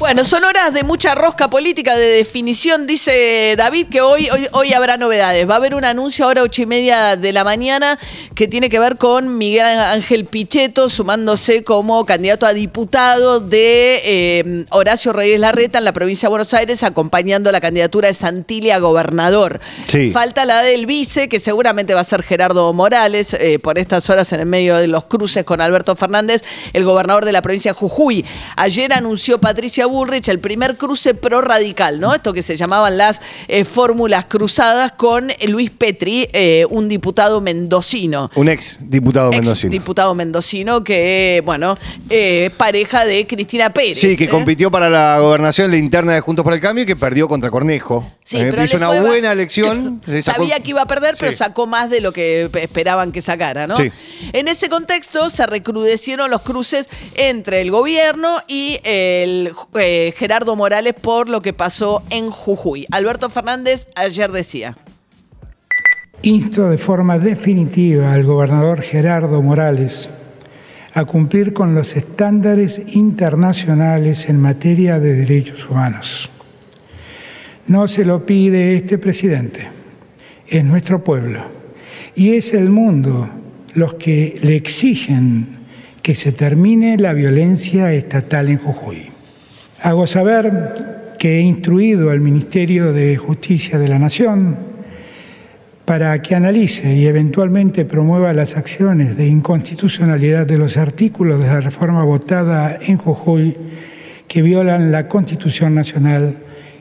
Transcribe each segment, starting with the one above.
Bueno, son horas de mucha rosca política, de definición. Dice David que hoy, hoy, hoy habrá novedades. Va a haber un anuncio ahora ocho y media de la mañana que tiene que ver con Miguel Ángel Pichetto sumándose como candidato a diputado de eh, Horacio Reyes Larreta en la provincia de Buenos Aires, acompañando la candidatura de Santilia a gobernador. Sí. Falta la del vice, que seguramente va a ser Gerardo Morales, eh, por estas horas en el medio de los cruces con Alberto Fernández, el gobernador de la provincia de Jujuy. Ayer anunció Patricia Bullrich el primer cruce pro-radical, ¿no? Esto que se llamaban las eh, fórmulas cruzadas con Luis Petri, eh, un diputado mendocino. Un ex diputado Ex mendocino. diputado mendocino que, bueno, eh, pareja de Cristina Pérez. Sí, que compitió para la gobernación la interna de Juntos por el Cambio y que perdió contra Cornejo. Sí, pero hizo una buena elección. sacó- Sabía que iba a perder, pero sacó más de lo que pe- esperaban que sacara, ¿no? Sí. En ese contexto se recrudecieron los cruces entre el gobierno y el eh, Gerardo Morales por lo que pasó en Jujuy. Alberto Fernández ayer decía. Insto de forma definitiva al gobernador Gerardo Morales a cumplir con los estándares internacionales en materia de derechos humanos. No se lo pide este presidente, es nuestro pueblo y es el mundo los que le exigen que se termine la violencia estatal en Jujuy. Hago saber que he instruido al Ministerio de Justicia de la Nación para que analice y eventualmente promueva las acciones de inconstitucionalidad de los artículos de la reforma votada en Jujuy que violan la Constitución Nacional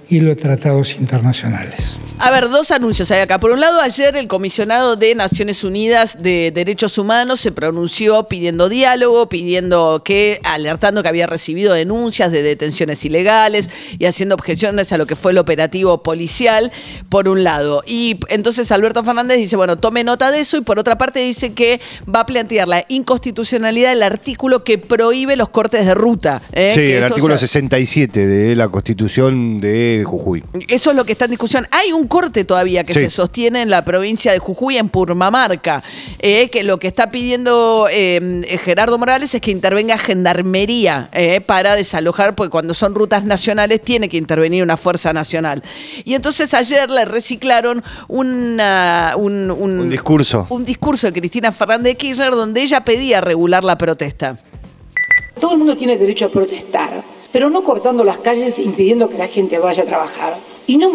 y los tratados internacionales. A ver, dos anuncios hay acá. Por un lado, ayer el comisionado de Naciones Unidas de Derechos Humanos se pronunció pidiendo diálogo, pidiendo que, alertando que había recibido denuncias de detenciones ilegales y haciendo objeciones a lo que fue el operativo policial, por un lado. Y entonces Alberto Fernández dice, bueno, tome nota de eso y por otra parte dice que va a plantear la inconstitucionalidad del artículo que prohíbe los cortes de ruta. ¿eh? Sí, Que el artículo se- 67 de la Constitución de Jujuy. Eso es lo que está en discusión. Hay un corte todavía que Sí. se sostiene en la provincia de Jujuy, en Purmamarca, eh, que lo que está pidiendo eh, Gerardo Morales es que intervenga Gendarmería eh, para desalojar, porque cuando son rutas nacionales tiene que intervenir una fuerza nacional. Y entonces ayer le reciclaron una- un, un- Un discurso. un discurso de Cristina Fernández de Kirchner donde ella pedía regular la protesta. Todo el mundo tiene derecho a protestar, pero no cortando las calles impidiendo que la gente vaya a trabajar y no,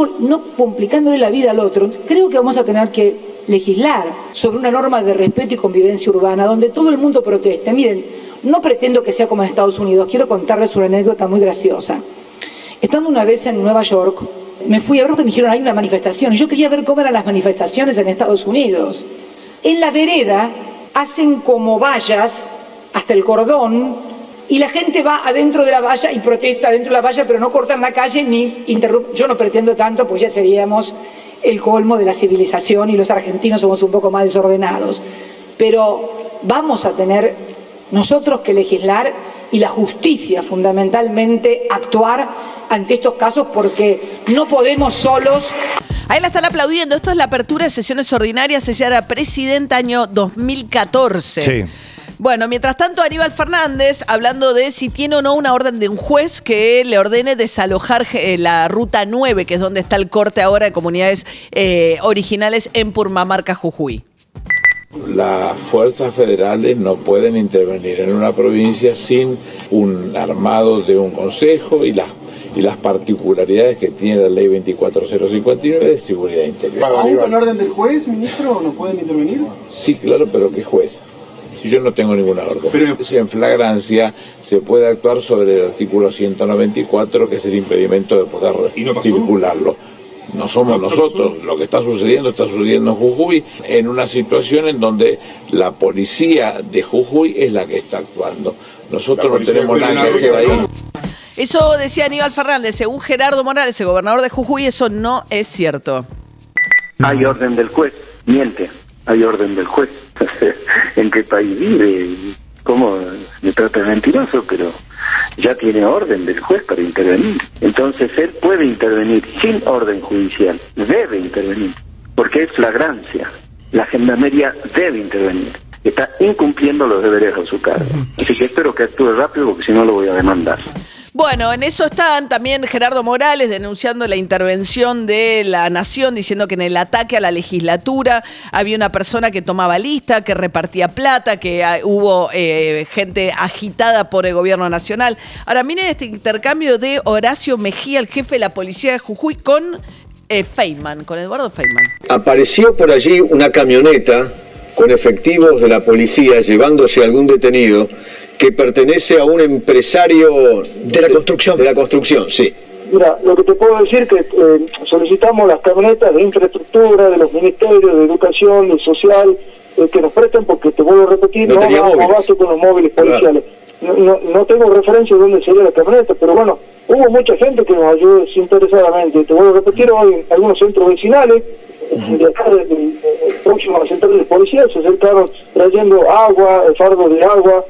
complicándole la vida al otro. Creo que vamos a tener que legislar sobre una norma de respeto y convivencia urbana donde todo el mundo proteste. Miren, no pretendo que sea como en Estados Unidos, quiero contarles una anécdota muy graciosa. Estando una vez en Nueva York, me fui a ver porque me dijeron hay una manifestación yo quería ver cómo eran las manifestaciones en Estados Unidos. En la vereda hacen como vallas hasta el cordón y la gente va adentro de la valla y protesta adentro de la valla, pero no cortan la calle ni interrumpen. Yo no pretendo tanto, pues ya seríamos el colmo de la civilización y los argentinos somos un poco más desordenados. Pero vamos a tener nosotros que legislar y la justicia fundamentalmente actuar ante estos casos porque no podemos solos Ahí la están aplaudiendo. Esto es la apertura de sesiones ordinarias. Ella era presidenta año 2014. Sí. Bueno, mientras tanto, Aníbal Fernández, hablando de si tiene o no una orden de un juez que le ordene desalojar eh, la ruta 9, que es donde está el corte ahora de comunidades eh, originales en Purmamarca, Jujuy. Las fuerzas federales no pueden intervenir en una provincia sin un armado de un consejo y las, y las particularidades que tiene la ley 24059 de seguridad interior. ¿Aún con orden del juez, ministro, no pueden intervenir? Sí, claro, pero ¿qué juez? Si yo no tengo ninguna orden. Pero- Si en flagrancia se puede actuar sobre el artículo 194, que es el impedimento de poder ¿Y no pasó? circularlo. No somos nosotros, lo que está sucediendo está sucediendo en Jujuy, en una situación en donde la policía de Jujuy es la que está actuando. Nosotros no tenemos nada que hacer ahí. Eso decía Aníbal Fernández. Según Gerardo Morales, el gobernador de Jujuy, eso no es cierto. Hay orden del juez, miente. Hay orden del juez. ¿En qué país vive? ¿Cómo me trata de mentiroso? Pero ya tiene orden del juez para intervenir. Entonces él puede intervenir sin orden judicial, debe intervenir, porque es flagrancia. La gendarmería debe intervenir. Está incumpliendo los deberes de su cargo. Así que espero que actúe rápido porque si no lo voy a demandar. Bueno, en eso están también Gerardo Morales denunciando la intervención de la nación, diciendo que en el ataque a la legislatura había una persona que tomaba lista, que repartía plata, que ah, hubo eh, gente agitada por el gobierno nacional. Ahora miren este intercambio de Horacio Mejía, el jefe de la policía de Jujuy, con eh, Feynman, con Eduardo Feynman. Apareció por allí una camioneta con efectivos de la policía llevándose algún detenido que pertenece a un empresario de la construcción. De la construcción, sí. Mira, lo que te puedo decir es que eh, solicitamos las camionetas de infraestructura, de los ministerios, de educación, de social, eh, que nos presten, porque te vuelvo a repetir, no, no base con los móviles policiales. No, no, no, tengo referencia de dónde sería la camioneta, pero bueno, hubo mucha gente que nos ayudó desinteresadamente. Te vuelvo a repetir, hoy en algunos centros vecinales, de acá, de, de, próximo a la central de policía, se acercaron trayendo agua, fardos de agua,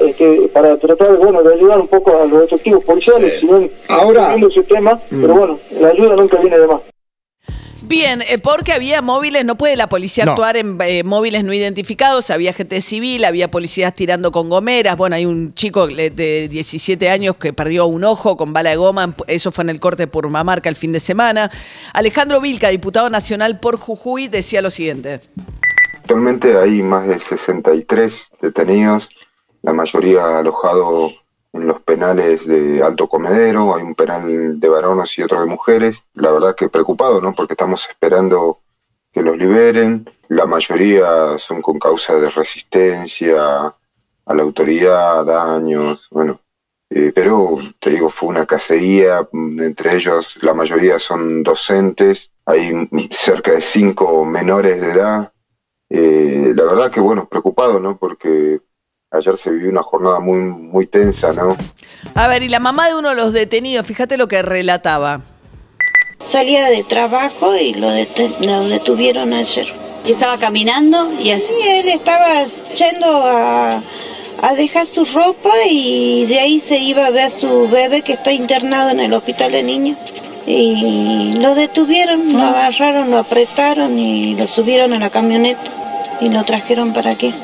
este, para tratar bueno, de ayudar un poco a los efectivos policiales, sí. si bien Ahora, ese tema, mm. pero bueno, la ayuda nunca viene de más. Bien, eh, porque había móviles, no puede la policía No. actuar en eh, móviles no identificados, había gente civil, había policías tirando con gomeras, bueno, hay un chico de de 17 años que perdió un ojo con bala de goma, eso fue en el corte por Mamarca el fin de semana. Alejandro Vilca, diputado nacional por Jujuy, decía lo siguiente. Actualmente hay más de 63 detenidos, la mayoría alojados en los penales de Alto Comedero, hay un penal de varones y otro de mujeres. La verdad que preocupado, ¿no? Porque estamos esperando que los liberen. La mayoría son con causa de resistencia a la autoridad, daños, bueno. Eh, pero te digo, fue una cacería, mm, entre ellos la mayoría son docentes, hay cerca de cinco menores de edad. Eh, la verdad que bueno, preocupado, ¿no? Porque ayer se vivió una jornada muy, muy tensa, ¿no? A ver, y la mamá de uno de los detenidos, fíjate lo que relataba. Salía de trabajo y lo, dete- lo detuvieron ayer. Y estaba caminando y así. Sí, él estaba yendo a, a dejar su ropa y de ahí se iba a ver a su bebé que está internado en el hospital de niños. Y lo detuvieron, lo agarraron, lo apretaron y lo subieron a la camioneta y lo trajeron para aquí.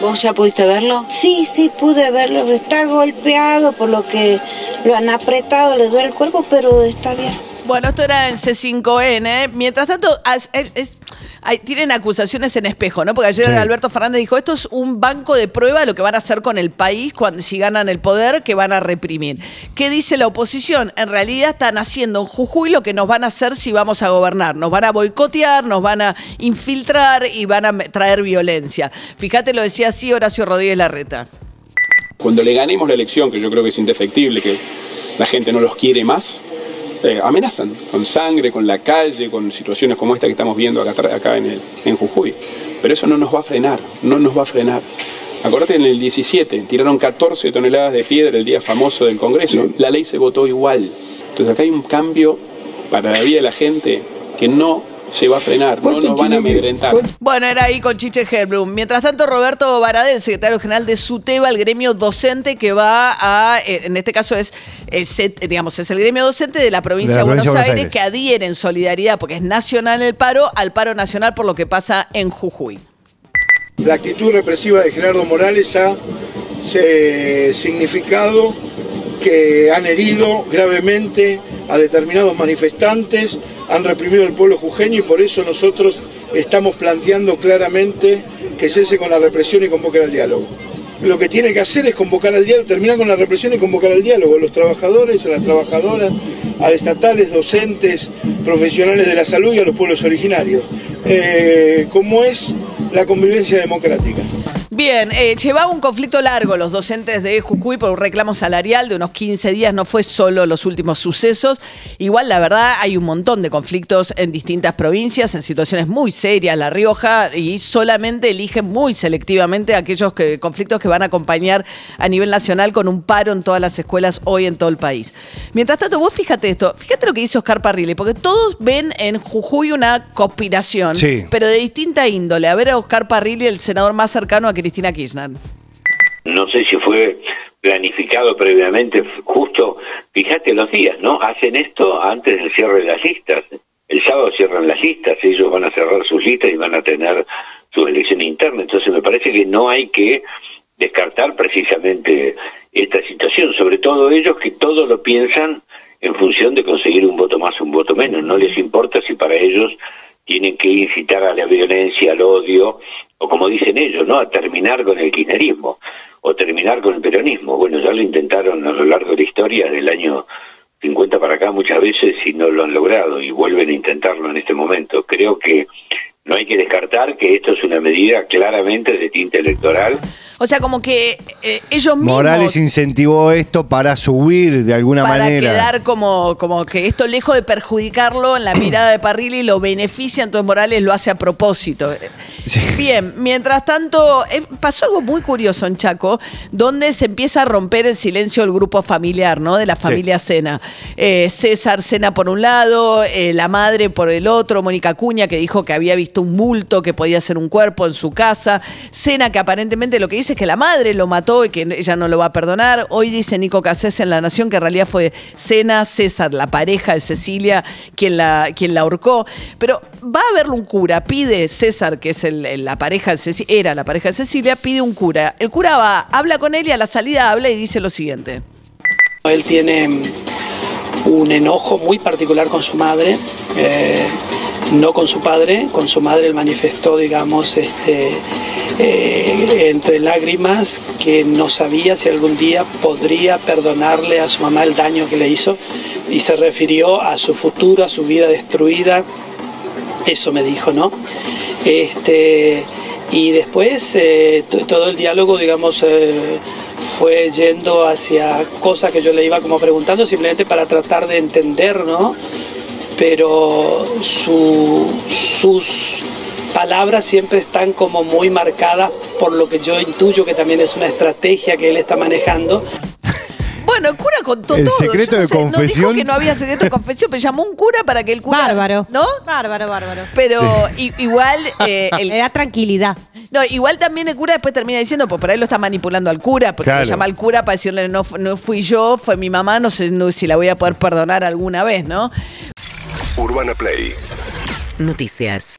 ¿Vos ya pudiste verlo? Sí, sí, pude verlo. Está golpeado por lo que lo han apretado, le duele el cuerpo, pero está bien. Bueno, esto era en C5N. Mientras tanto, as- es- es- hay- tienen acusaciones en espejo, ¿no? Porque ayer Sí. Alberto Fernández dijo, esto es un banco de prueba de lo que van a hacer con el país cuando si ganan el poder, que van a reprimir. ¿Qué dice la oposición? En realidad están haciendo en Jujuy lo que nos van a hacer si vamos a gobernar. Nos van a boicotear, nos van a infiltrar y van a traer violencia. Fíjate, lo decía así Horacio Rodríguez Larreta. Cuando le ganemos la elección, que yo creo que es indefectible, que la gente no los quiere más, eh, amenazan con sangre, con la calle, con situaciones como esta que estamos viendo acá, acá en, el, en Jujuy. Pero eso no nos va a frenar, no nos va a frenar. Acordate en el 17, tiraron 14 toneladas de piedra el día famoso del Congreso. La ley se votó igual. Entonces acá hay un cambio para la vida de la gente que no se va a frenar, no nos van a amedrentar. Bueno, era ahí con Chiche Herblum. Mientras tanto, Roberto Baradel, secretario general de SUTEBA, el gremio docente que va a, eh, en este caso es, eh, digamos, es el gremio docente de la provincia de, la Buenos, provincia de Aires, Buenos que adhiere en solidaridad, porque es nacional el paro, al paro nacional por lo que pasa en Jujuy. La actitud represiva de Gerardo Morales ha se- significado que han herido gravemente a determinados manifestantes, han reprimido al pueblo jujeño y por eso nosotros estamos planteando claramente que cese con la represión y convocar al diálogo. Lo que tiene que hacer es convocar al diálogo, terminar con la represión y convocar al diálogo a los trabajadores, a las trabajadoras, a estatales, docentes, profesionales de la salud y a los pueblos originarios, eh, como es la convivencia democrática. Bien, eh, llevaba un conflicto largo los docentes de Jujuy por un reclamo salarial de unos 15 días, no fue solo los últimos sucesos. Igual, la verdad, hay un montón de conflictos en distintas provincias, en situaciones muy serias, La Rioja, y solamente eligen muy selectivamente aquellos que- conflictos que van a acompañar a nivel nacional con un paro en todas las escuelas hoy en todo el país. Mientras tanto, vos fíjate esto, fíjate lo que dice Oscar Parrilli, porque todos ven en Jujuy una conspiración, Sí. pero de distinta índole. A ver a Oscar Parrilli, el senador más cercano a Cristina Kirchner. no sé si fue planificado previamente, justo, fíjate los días, ¿no? Hacen esto antes del cierre de las listas. El sábado cierran las listas, ellos van a cerrar sus listas y van a tener su elección interna. Entonces me parece que no hay que descartar precisamente esta situación, sobre todo ellos que todo lo piensan en función de conseguir un voto más un voto menos. No les importa si para ellos tienen que incitar a la violencia, al odio, o como dicen ellos, ¿no? A terminar con el kirchnerismo o terminar con el peronismo. Bueno, ya lo intentaron a lo largo de la historia del año 50 para acá muchas veces y no lo han logrado y vuelven a intentarlo en este momento. Creo que no hay que descartar que esto es una medida claramente de tinta electoral O sea, como que eh, ellos mismos... Morales incentivó esto para subir de alguna para manera. quedar como, como que esto lejos de perjudicarlo en la mirada de Parrilli lo beneficia, entonces Morales lo hace a propósito. Bien, mientras tanto, eh, pasó algo muy curioso en Chaco, donde se empieza a romper el silencio del grupo familiar, ¿no? De la familia Sena. Eh, César Sena por un lado, eh, la madre por el otro, Mónica Cuña que dijo que había visto un bulto que podía ser un cuerpo en su casa, Sena que aparentemente lo que dice es que la madre lo mató y que ella no lo va a perdonar. Hoy dice Nico Casés en La Nación que en realidad fue Sena, César, la pareja de Cecilia, quien la, quien la ahorcó. Pero va a haberle un cura, pide César, que es el- el- la pareja de Cecilia, era la pareja de Cecilia, pide un cura. El cura va, habla con él y a la salida habla y dice lo siguiente. Él tiene mm, un enojo muy particular con su madre, eh, no con su padre, con su madre él manifestó, digamos, este, eh, entre lágrimas que no sabía si algún día podría perdonarle a su mamá el daño que le hizo y se refirió a su futuro, a su vida destruida, eso me dijo, ¿no? Este, y después eh, todo el diálogo, digamos, eh, fue yendo hacia cosas que yo le iba como preguntando simplemente para tratar de entender, ¿no? Pero su- sus palabras siempre están como muy marcadas por lo que yo intuyo que también es una estrategia que él está manejando. Bueno, el cura contó El todo. secreto Yo no de sé, No confesión. dijo que no había secreto de confesión, pero llamó un cura para que el cura. Bárbaro. ¿No? Bárbaro, bárbaro. Pero i- igual. eh, el- Era tranquilidad. No, igual también el cura después termina diciendo, pues por ahí lo está manipulando al cura, porque Claro. lo llama al cura para decirle, no, fu- no fui yo, fue mi mamá, no sé no- si la voy a poder perdonar alguna vez, ¿no? Urbana Play Noticias.